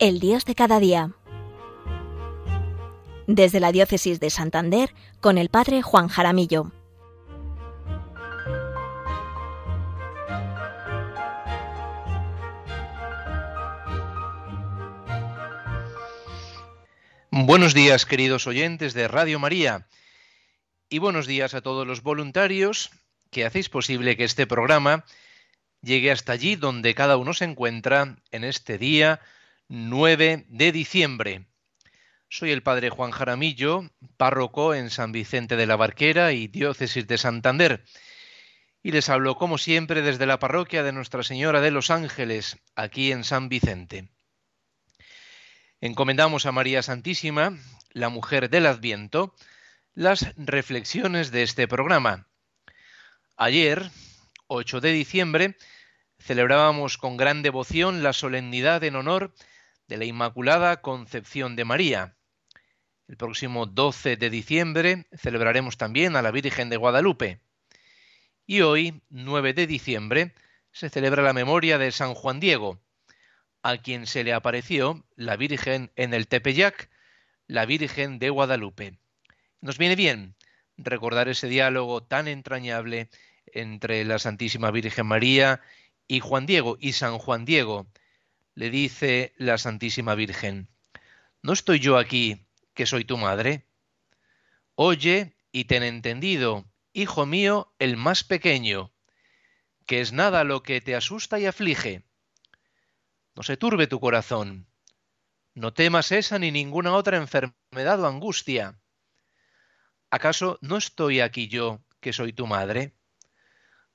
El Dios de cada día. Desde la Diócesis de Santander, con el Padre Juan Jaramillo. Buenos días, queridos oyentes de Radio María, y buenos días a todos los voluntarios que hacéis posible que este programa llegue hasta allí donde cada uno se encuentra en este día 9 de diciembre. Soy el padre Juan Jaramillo, párroco en San Vicente de la Barquera y diócesis de Santander. Y les hablo como siempre desde la parroquia de Nuestra Señora de los Ángeles, aquí en San Vicente. Encomendamos a María Santísima, la mujer del Adviento, las reflexiones de este programa. Ayer, 8 de diciembre, celebrábamos con gran devoción la solemnidad en honor de la Inmaculada Concepción de María. El próximo 12 de diciembre celebraremos también a la Virgen de Guadalupe. Y hoy, 9 de diciembre, se celebra la memoria de San Juan Diego, a quien se le apareció la Virgen en el Tepeyac, la Virgen de Guadalupe. Nos viene bien recordar ese diálogo tan entrañable entre la Santísima Virgen María y Juan Diego y San Juan Diego, le dice la Santísima Virgen, ¿no estoy yo aquí, que soy tu madre? Oye y ten entendido, hijo mío, el más pequeño, que es nada lo que te asusta y aflige. No se turbe tu corazón, no temas esa ni ninguna otra enfermedad o angustia. ¿Acaso no estoy aquí yo, que soy tu madre?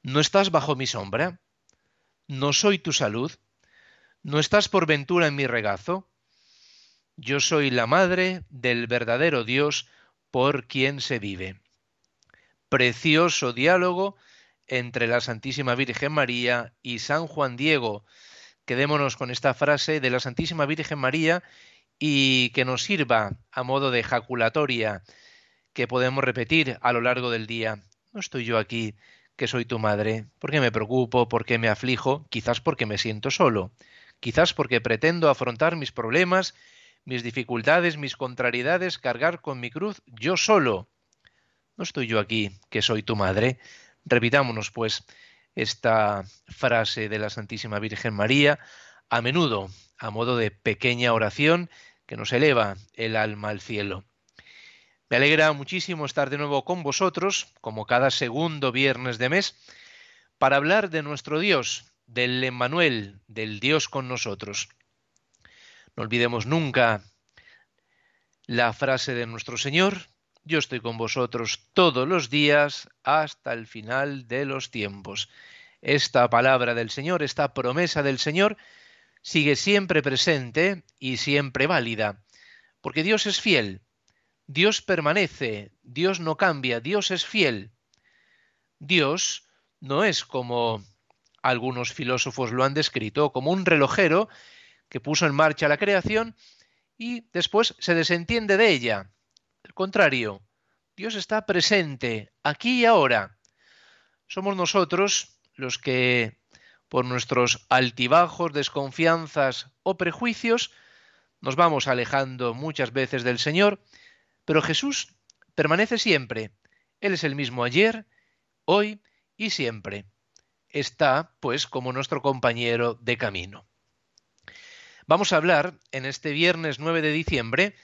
¿No estás bajo mi sombra? ¿No soy tu salud? ¿No estás por ventura en mi regazo? Yo soy la madre del verdadero Dios por quien se vive. Precioso diálogo entre la Santísima Virgen María y San Juan Diego. Quedémonos con esta frase de la Santísima Virgen María y que nos sirva a modo de ejaculatoria que podemos repetir a lo largo del día. No estoy yo aquí, que soy tu madre, porque me preocupo, porque me aflijo, quizás porque me siento solo quizás porque pretendo afrontar mis problemas, mis dificultades, mis contrariedades, cargar con mi cruz yo solo. No estoy yo aquí, que soy tu madre. Repitámonos, pues, esta frase de la Santísima Virgen María a menudo, a modo de pequeña oración que nos eleva el alma al cielo. Me alegra muchísimo estar de nuevo con vosotros, como cada segundo viernes de mes, para hablar de nuestro Dios, del Emmanuel, del Dios con nosotros. No olvidemos nunca la frase de nuestro Señor, yo estoy con vosotros todos los días hasta el final de los tiempos. Esta palabra del Señor, esta promesa del Señor, sigue siempre presente y siempre válida, porque Dios es fiel, Dios permanece, Dios no cambia, Dios es fiel. Dios no es como algunos filósofos lo han descrito como un relojero que puso en marcha la creación y después se desentiende de ella. Al contrario, Dios está presente aquí y ahora. Somos nosotros los que, por nuestros altibajos, desconfianzas o prejuicios, nos vamos alejando muchas veces del Señor, pero Jesús permanece siempre. Él es el mismo ayer, hoy y siempre está pues como nuestro compañero de camino. Vamos a hablar en este viernes 9 de diciembre,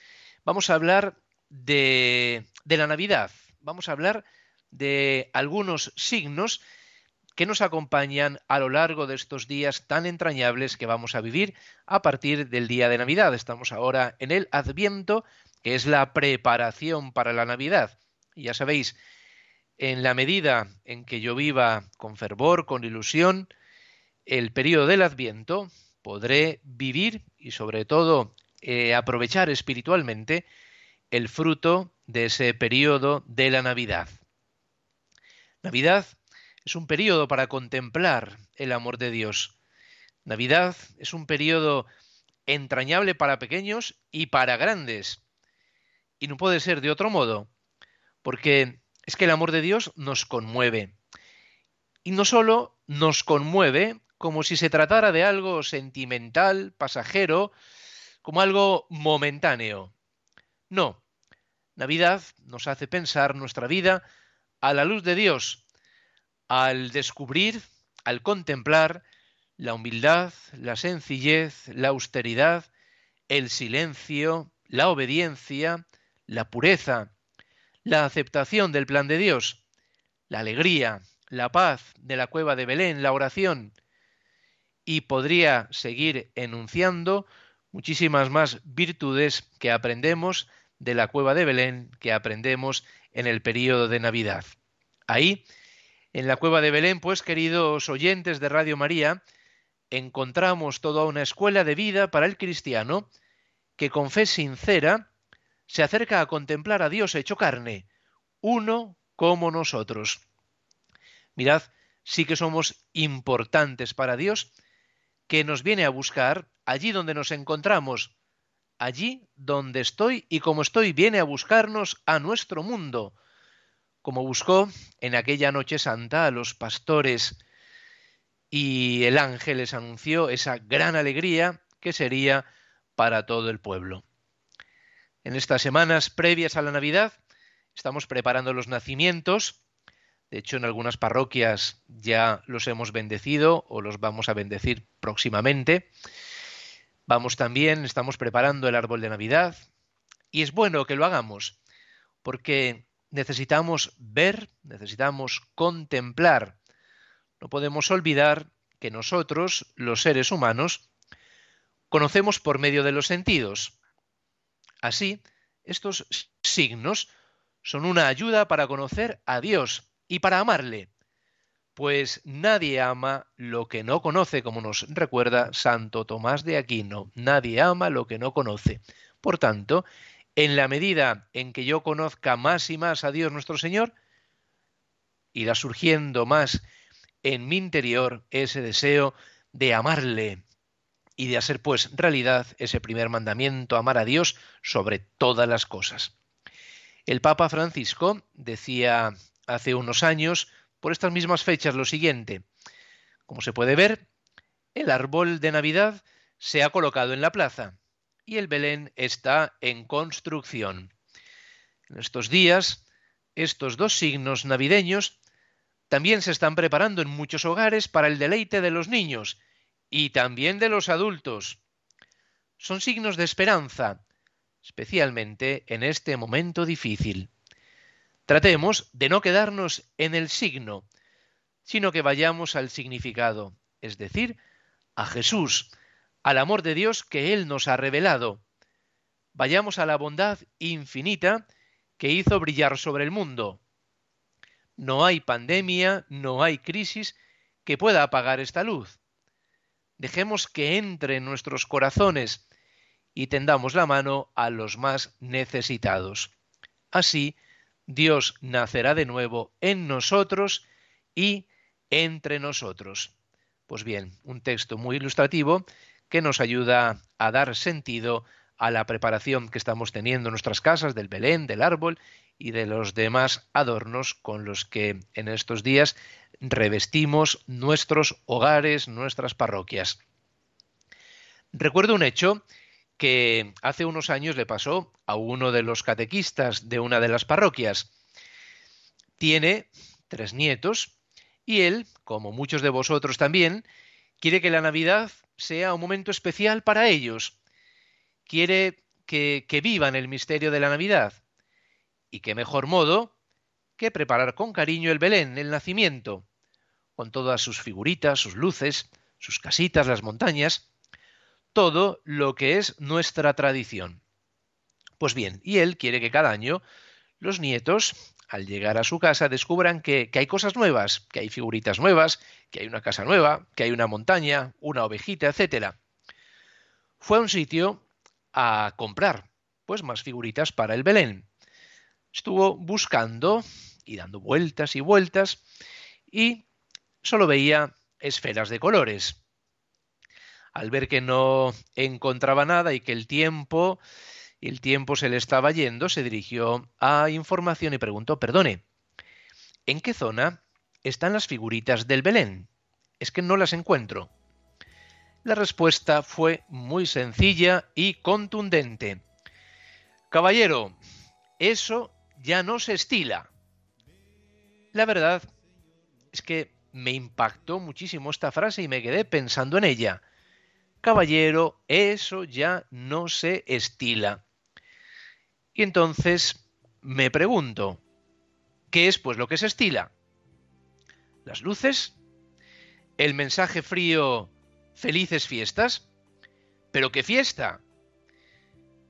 vamos a hablar de, la Navidad, vamos a hablar de algunos signos que nos acompañan a lo largo de estos días tan entrañables que vamos a vivir a partir del día de Navidad. Estamos ahora en el Adviento, que es la preparación para la Navidad. Y ya sabéis en la medida en que yo viva con fervor, con ilusión, el periodo del Adviento, podré vivir y sobre todo eh, aprovechar espiritualmente el fruto de ese periodo de la Navidad. Navidad es un periodo para contemplar el amor de Dios. Navidad es un periodo entrañable para pequeños y para grandes. Y no puede ser de otro modo, porque es que el amor de Dios nos conmueve. Y no solo nos conmueve como si se tratara de algo sentimental, pasajero, como algo momentáneo. No, Navidad nos hace pensar nuestra vida a la luz de Dios, al descubrir, al contemplar la humildad, la sencillez, la austeridad, el silencio, la obediencia, la pureza, la aceptación del plan de Dios, la alegría, la paz de la cueva de Belén, la oración, y podría seguir enunciando muchísimas más virtudes que aprendemos de la cueva de Belén, que aprendemos en el período de Navidad. Ahí, en la cueva de Belén, pues, queridos oyentes de Radio María, encontramos toda una escuela de vida para el cristiano que con fe sincera se acerca a contemplar a Dios hecho carne, uno como nosotros. Mirad, sí que somos importantes para Dios, que nos viene a buscar allí donde nos encontramos, allí donde estoy y como estoy, viene a buscarnos a nuestro mundo, como buscó en aquella noche santa a los pastores y el ángel les anunció esa gran alegría que sería para todo el pueblo. En estas semanas previas a la Navidad estamos preparando los nacimientos. De hecho, en algunas parroquias ya los hemos bendecido o los vamos a bendecir próximamente. Vamos también, estamos preparando el árbol de Navidad. Y es bueno que lo hagamos, porque necesitamos ver, necesitamos contemplar. No podemos olvidar que nosotros, los seres humanos, conocemos por medio de los sentidos. Así, estos signos son una ayuda para conocer a Dios y para amarle, pues nadie ama lo que no conoce, como nos recuerda Santo Tomás de Aquino, nadie ama lo que no conoce. Por tanto, en la medida en que yo conozca más y más a Dios nuestro Señor, irá surgiendo más en mi interior ese deseo de amarle, y de hacer pues realidad ese primer mandamiento, amar a Dios sobre todas las cosas. El Papa Francisco decía hace unos años, por estas mismas fechas, lo siguiente. Como se puede ver, el árbol de Navidad se ha colocado en la plaza y el Belén está en construcción. En estos días, estos dos signos navideños también se están preparando en muchos hogares para el deleite de los niños y también de los adultos. Son signos de esperanza, especialmente en este momento difícil. Tratemos de no quedarnos en el signo, sino que vayamos al significado, es decir, a Jesús, al amor de Dios que Él nos ha revelado. Vayamos a la bondad infinita que hizo brillar sobre el mundo. No hay pandemia, no hay crisis que pueda apagar esta luz. Dejemos que entre en nuestros corazones y tendamos la mano a los más necesitados. Así, Dios nacerá de nuevo en nosotros y entre nosotros. Pues bien, un texto muy ilustrativo que nos ayuda a dar sentido a la preparación que estamos teniendo en nuestras casas del Belén, del árbol y de los demás adornos con los que en estos días revestimos nuestros hogares, nuestras parroquias. Recuerdo un hecho que hace unos años le pasó a uno de los catequistas de una de las parroquias. Tiene tres nietos y él, como muchos de vosotros también, quiere que la Navidad sea un momento especial para ellos. Quiere que, vivan el misterio de la Navidad. Y qué mejor modo que preparar con cariño el Belén, el nacimiento, con todas sus figuritas, sus luces, sus casitas, las montañas, todo lo que es nuestra tradición. Pues bien, y él quiere que cada año los nietos, al llegar a su casa, descubran que, hay cosas nuevas, que hay figuritas nuevas, que hay una casa nueva, que hay una montaña, una ovejita, etc. Fue a un sitio a comprar, pues más figuritas para el Belén estuvo buscando y dando vueltas y vueltas y solo veía esferas de colores. Al ver que no encontraba nada y que el tiempo el tiempo se le estaba yendo, se dirigió a información y preguntó, perdone, ¿en qué zona están las figuritas del Belén? Es que no las encuentro. La respuesta fue muy sencilla y contundente. Caballero, eso ya no se estila. La verdad es que me impactó muchísimo esta frase y me quedé pensando en ella. Caballero, eso ya no se estila. Y entonces me pregunto, ¿qué es pues lo que se estila? ¿Las luces? ¿El mensaje frío felices fiestas? ¿Pero qué fiesta?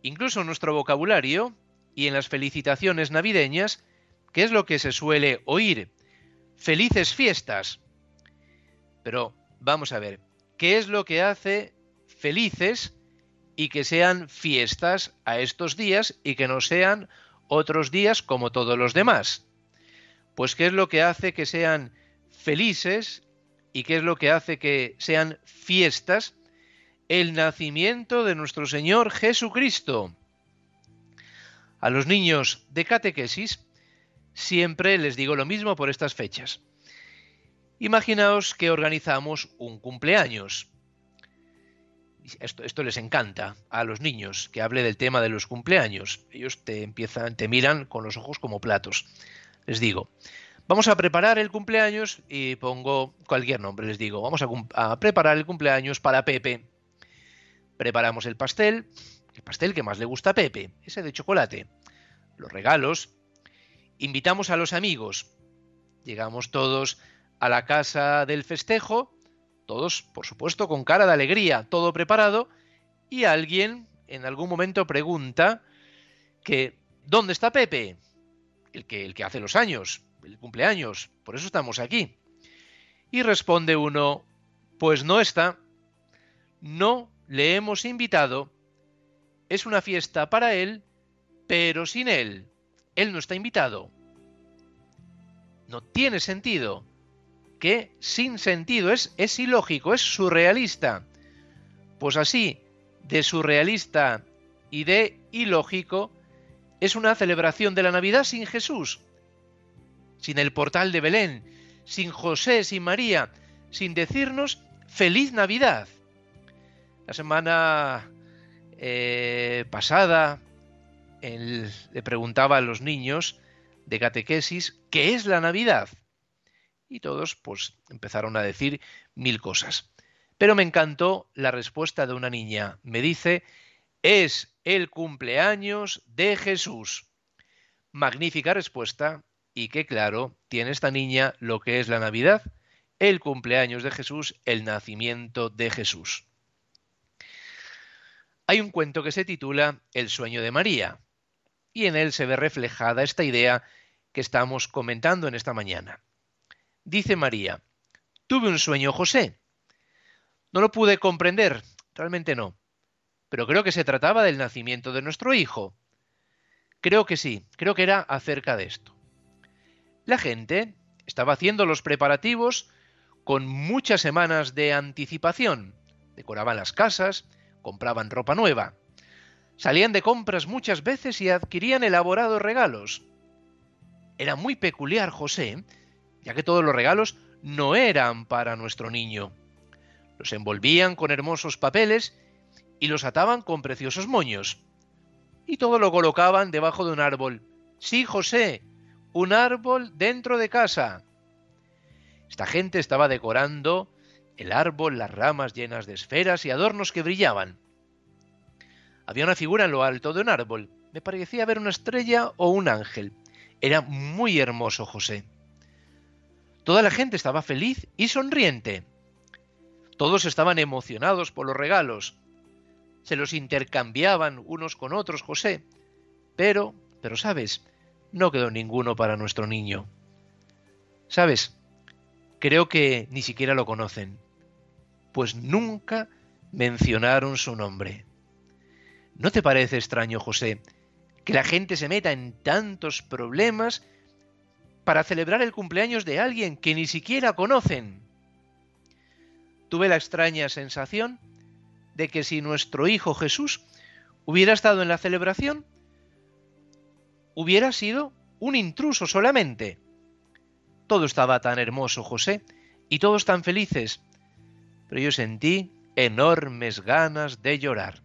Incluso en nuestro vocabulario y en las felicitaciones navideñas, ¿qué es lo que se suele oír? Felices fiestas. Pero vamos a ver, ¿qué es lo que hace felices y que sean fiestas a estos días y que no sean otros días como todos los demás? Pues ¿qué es lo que hace que sean felices y qué es lo que hace que sean fiestas el nacimiento de nuestro Señor Jesucristo. A los niños de catequesis siempre les digo lo mismo por estas fechas. Imaginaos que organizamos un cumpleaños. Esto, les encanta a los niños, que hable del tema de los cumpleaños. Ellos te empiezan, te miran con los ojos como platos. Les digo, Vamos a preparar el cumpleaños y pongo cualquier nombre, les digo, vamos a, preparar el cumpleaños para Pepe. Preparamos el pastel, el pastel que más le gusta a Pepe, ese de chocolate, los regalos, invitamos a los amigos, llegamos todos a la casa del festejo, todos, por supuesto, con cara de alegría, todo preparado, y alguien en algún momento pregunta que ¿dónde está Pepe? El que, el que hace los años el cumpleaños, por eso estamos aquí. Y responde uno, pues no está, no le hemos invitado, es una fiesta para él, pero sin él, él no está invitado. No tiene sentido. Que sin sentido es, es ilógico, es surrealista. Pues así, de surrealista y de ilógico, es una celebración de la Navidad sin Jesús sin el portal de Belén, sin José, sin María, sin decirnos feliz Navidad. La semana eh, pasada le preguntaba a los niños de catequesis qué es la Navidad. Y todos pues empezaron a decir mil cosas. Pero me encantó la respuesta de una niña. Me dice, es el cumpleaños de Jesús. Magnífica respuesta y que claro tiene esta niña lo que es la Navidad, el cumpleaños de Jesús, el nacimiento de Jesús. Hay un cuento que se titula El sueño de María, y en él se ve reflejada esta idea que estamos comentando en esta mañana. Dice María, tuve un sueño José. No lo pude comprender, realmente no, pero creo que se trataba del nacimiento de nuestro hijo. Creo que sí, creo que era acerca de esto. La gente estaba haciendo los preparativos con muchas semanas de anticipación. Decoraban las casas, compraban ropa nueva. Salían de compras muchas veces y adquirían elaborados regalos. Era muy peculiar José, ya que todos los regalos no eran para nuestro niño. Los envolvían con hermosos papeles y los ataban con preciosos moños. Y todo lo colocaban debajo de un árbol. Sí, José, un árbol dentro de casa. Esta gente estaba decorando el árbol, las ramas llenas de esferas y adornos que brillaban. Había una figura en lo alto de un árbol. Me parecía ver una estrella o un ángel. Era muy hermoso José. Toda la gente estaba feliz y sonriente. Todos estaban emocionados por los regalos. Se los intercambiaban unos con otros José. Pero, pero sabes, no quedó ninguno para nuestro niño. ¿Sabes? Creo que ni siquiera lo conocen, pues nunca mencionaron su nombre. ¿No te parece extraño, José, que la gente se meta en tantos problemas para celebrar el cumpleaños de alguien que ni siquiera conocen? Tuve la extraña sensación de que si nuestro Hijo Jesús hubiera estado en la celebración, hubiera sido un intruso solamente. Todo estaba tan hermoso, José, y todos tan felices. Pero yo sentí enormes ganas de llorar.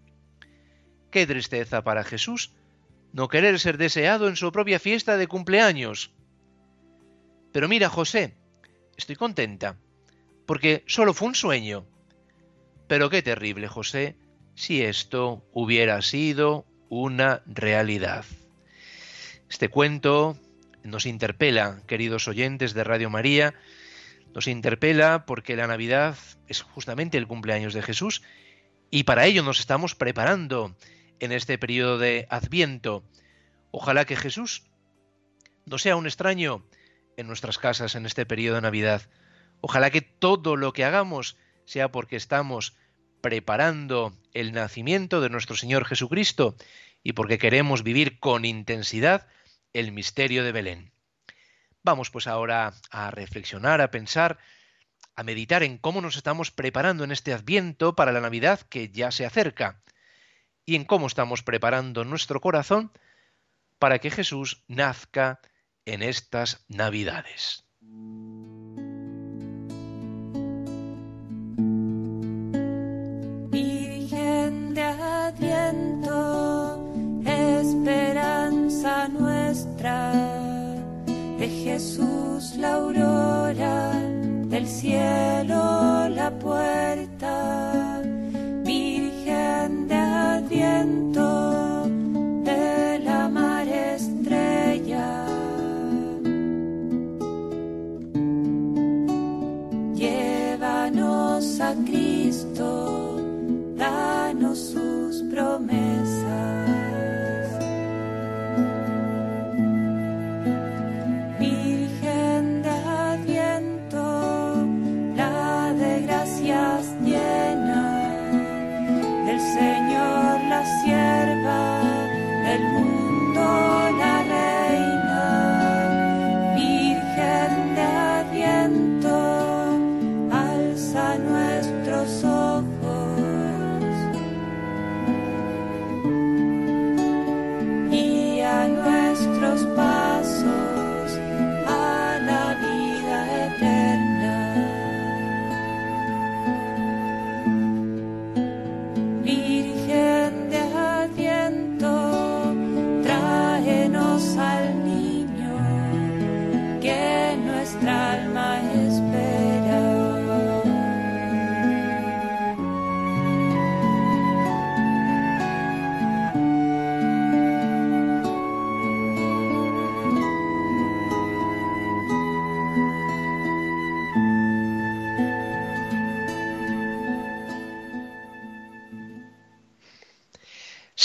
Qué tristeza para Jesús no querer ser deseado en su propia fiesta de cumpleaños. Pero mira, José, estoy contenta, porque solo fue un sueño. Pero qué terrible, José, si esto hubiera sido una realidad. Este cuento nos interpela, queridos oyentes de Radio María, nos interpela porque la Navidad es justamente el cumpleaños de Jesús y para ello nos estamos preparando en este periodo de Adviento. Ojalá que Jesús no sea un extraño en nuestras casas en este periodo de Navidad. Ojalá que todo lo que hagamos sea porque estamos preparando el nacimiento de nuestro Señor Jesucristo y porque queremos vivir con intensidad el misterio de Belén. Vamos pues ahora a reflexionar, a pensar, a meditar en cómo nos estamos preparando en este adviento para la Navidad que ya se acerca y en cómo estamos preparando nuestro corazón para que Jesús nazca en estas Navidades. Virgen de Adviento, esperanza nuestra, de Jesús la aurora, del cielo la puerta,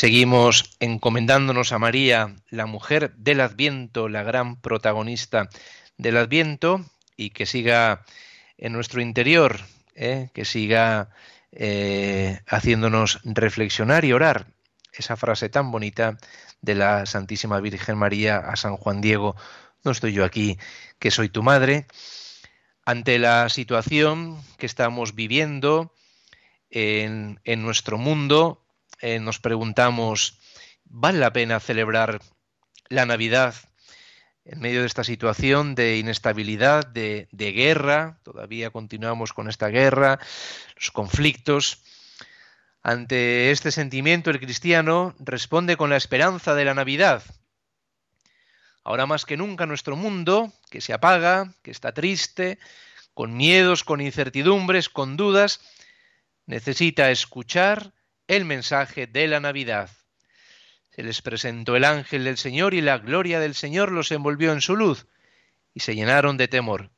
Seguimos encomendándonos a María, la mujer del Adviento, la gran protagonista del Adviento, y que siga en nuestro interior, ¿eh? que siga eh, haciéndonos reflexionar y orar. Esa frase tan bonita de la Santísima Virgen María a San Juan Diego, no estoy yo aquí, que soy tu madre, ante la situación que estamos viviendo en, en nuestro mundo, eh, nos preguntamos, ¿vale la pena celebrar la Navidad en medio de esta situación de inestabilidad, de, de, guerra? Todavía continuamos con esta guerra, los conflictos. Ante este sentimiento, el cristiano responde con la esperanza de la Navidad. Ahora más que nunca nuestro mundo, que se apaga, que está triste, con miedos, con incertidumbres, con dudas, necesita escuchar el mensaje de la Navidad. Se les presentó el ángel del Señor y la gloria del Señor los envolvió en su luz y se llenaron de temor.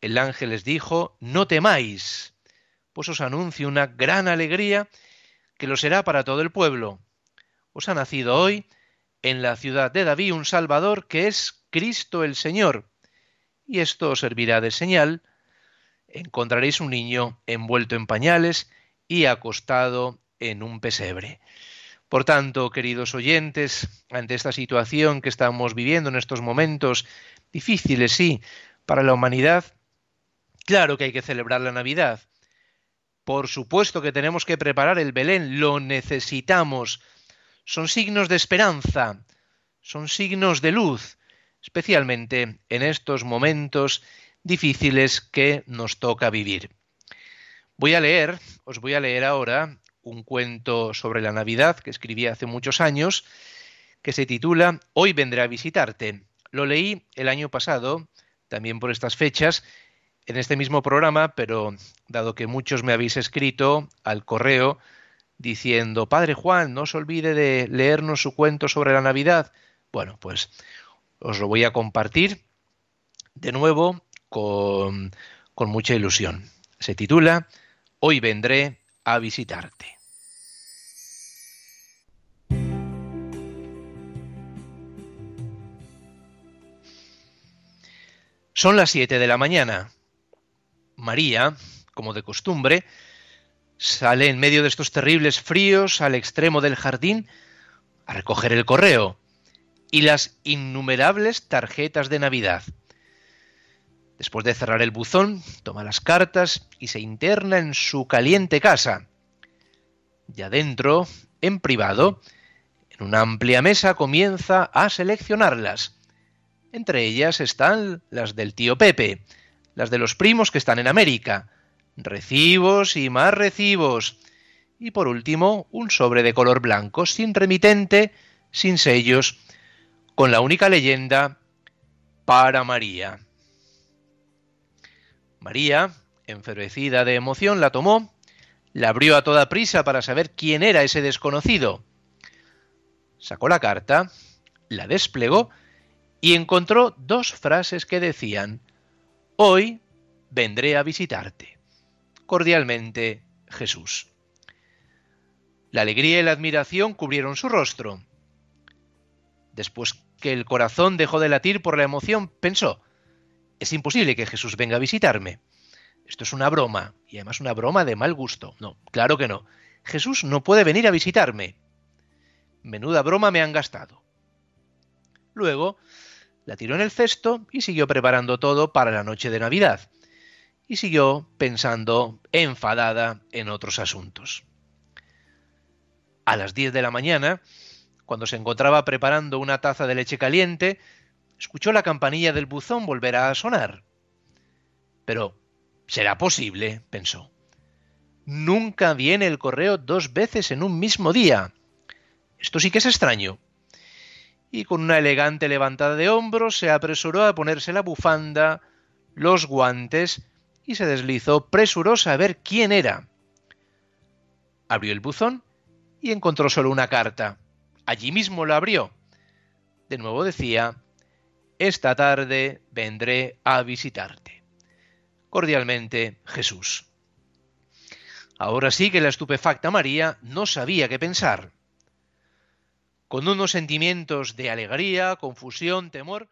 El ángel les dijo, no temáis, pues os anuncio una gran alegría que lo será para todo el pueblo. Os ha nacido hoy en la ciudad de David un Salvador que es Cristo el Señor. Y esto os servirá de señal. Encontraréis un niño envuelto en pañales y acostado en un pesebre. Por tanto, queridos oyentes, ante esta situación que estamos viviendo en estos momentos difíciles, sí, para la humanidad, claro que hay que celebrar la Navidad. Por supuesto que tenemos que preparar el Belén, lo necesitamos. Son signos de esperanza, son signos de luz, especialmente en estos momentos difíciles que nos toca vivir. Voy a leer, os voy a leer ahora un cuento sobre la Navidad que escribí hace muchos años, que se titula Hoy vendré a visitarte. Lo leí el año pasado, también por estas fechas, en este mismo programa, pero dado que muchos me habéis escrito al correo diciendo, Padre Juan, no se olvide de leernos su cuento sobre la Navidad, bueno, pues os lo voy a compartir de nuevo con, con mucha ilusión. Se titula Hoy vendré a visitarte. Son las siete de la mañana. María, como de costumbre, sale en medio de estos terribles fríos al extremo del jardín a recoger el correo y las innumerables tarjetas de Navidad. Después de cerrar el buzón, toma las cartas y se interna en su caliente casa. Y adentro, en privado, en una amplia mesa comienza a seleccionarlas. Entre ellas están las del tío Pepe, las de los primos que están en América, recibos y más recibos, y por último un sobre de color blanco, sin remitente, sin sellos, con la única leyenda para María. María, enfervecida de emoción, la tomó, la abrió a toda prisa para saber quién era ese desconocido. Sacó la carta, la desplegó y encontró dos frases que decían Hoy vendré a visitarte. Cordialmente, Jesús. La alegría y la admiración cubrieron su rostro. Después que el corazón dejó de latir por la emoción, pensó, es imposible que Jesús venga a visitarme. Esto es una broma, y además una broma de mal gusto. No, claro que no. Jesús no puede venir a visitarme. Menuda broma me han gastado. Luego la tiró en el cesto y siguió preparando todo para la noche de Navidad. Y siguió pensando enfadada en otros asuntos. A las diez de la mañana, cuando se encontraba preparando una taza de leche caliente, escuchó la campanilla del buzón volver a sonar. Pero, ¿será posible? pensó. Nunca viene el correo dos veces en un mismo día. Esto sí que es extraño. Y con una elegante levantada de hombros se apresuró a ponerse la bufanda, los guantes y se deslizó presurosa a ver quién era. Abrió el buzón y encontró solo una carta. Allí mismo la abrió. De nuevo decía esta tarde vendré a visitarte. Cordialmente, Jesús. Ahora sí que la estupefacta María no sabía qué pensar. Con unos sentimientos de alegría, confusión, temor,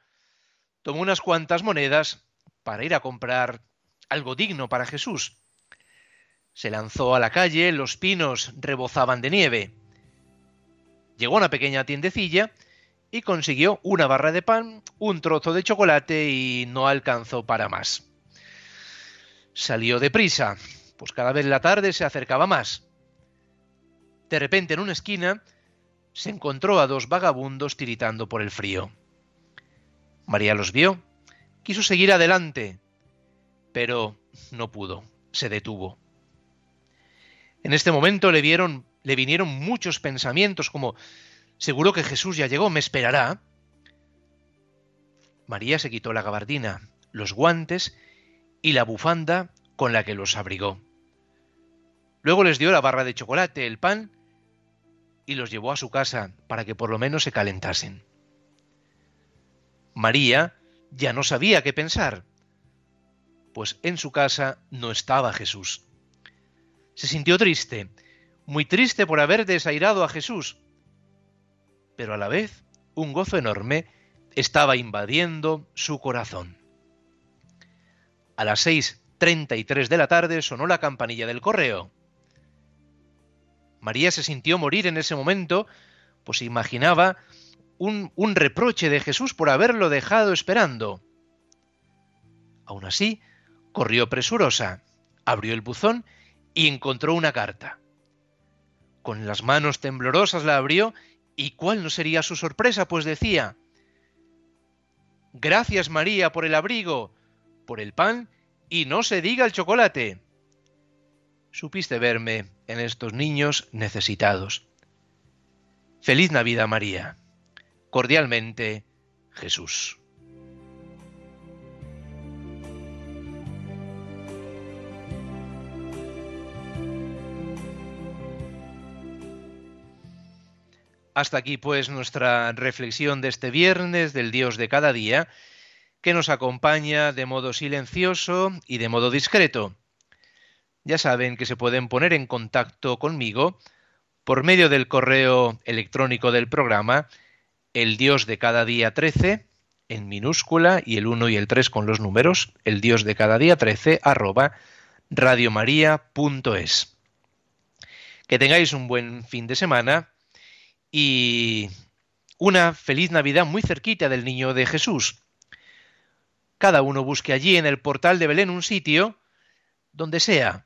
tomó unas cuantas monedas para ir a comprar algo digno para Jesús. Se lanzó a la calle, los pinos rebozaban de nieve. Llegó a una pequeña tiendecilla y consiguió una barra de pan, un trozo de chocolate y no alcanzó para más. Salió deprisa, pues cada vez la tarde se acercaba más. De repente en una esquina se encontró a dos vagabundos tiritando por el frío. María los vio, quiso seguir adelante, pero no pudo, se detuvo. En este momento le vieron, le vinieron muchos pensamientos como Seguro que Jesús ya llegó, me esperará. María se quitó la gabardina, los guantes y la bufanda con la que los abrigó. Luego les dio la barra de chocolate, el pan y los llevó a su casa para que por lo menos se calentasen. María ya no sabía qué pensar, pues en su casa no estaba Jesús. Se sintió triste, muy triste por haber desairado a Jesús, pero a la vez un gozo enorme estaba invadiendo su corazón. A las seis treinta y tres de la tarde sonó la campanilla del correo. María se sintió morir en ese momento, pues imaginaba un, un reproche de Jesús por haberlo dejado esperando. Aún así, corrió presurosa, abrió el buzón y encontró una carta. Con las manos temblorosas la abrió ¿Y cuál no sería su sorpresa? Pues decía, Gracias María por el abrigo, por el pan y no se diga el chocolate. supiste verme en estos niños necesitados. Feliz Navidad María. Cordialmente, Jesús. Hasta aquí pues nuestra reflexión de este viernes del Dios de cada día, que nos acompaña de modo silencioso y de modo discreto. Ya saben que se pueden poner en contacto conmigo por medio del correo electrónico del programa, el Dios de cada día 13, en minúscula, y el 1 y el 3 con los números, el Dios de cada día 13, arroba radiomaria.es. Que tengáis un buen fin de semana y una feliz Navidad muy cerquita del niño de Jesús. Cada uno busque allí en el portal de Belén un sitio, donde sea,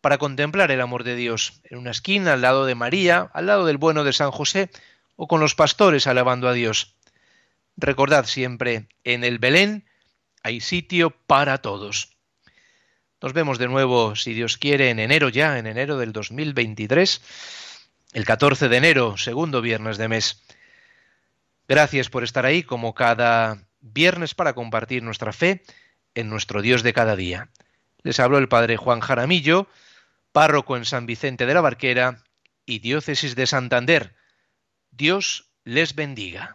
para contemplar el amor de Dios, en una esquina, al lado de María, al lado del bueno de San José, o con los pastores alabando a Dios. Recordad siempre, en el Belén hay sitio para todos. Nos vemos de nuevo, si Dios quiere, en enero ya, en enero del 2023 el 14 de enero, segundo viernes de mes. Gracias por estar ahí como cada viernes para compartir nuestra fe en nuestro Dios de cada día. Les habló el Padre Juan Jaramillo, párroco en San Vicente de la Barquera y diócesis de Santander. Dios les bendiga.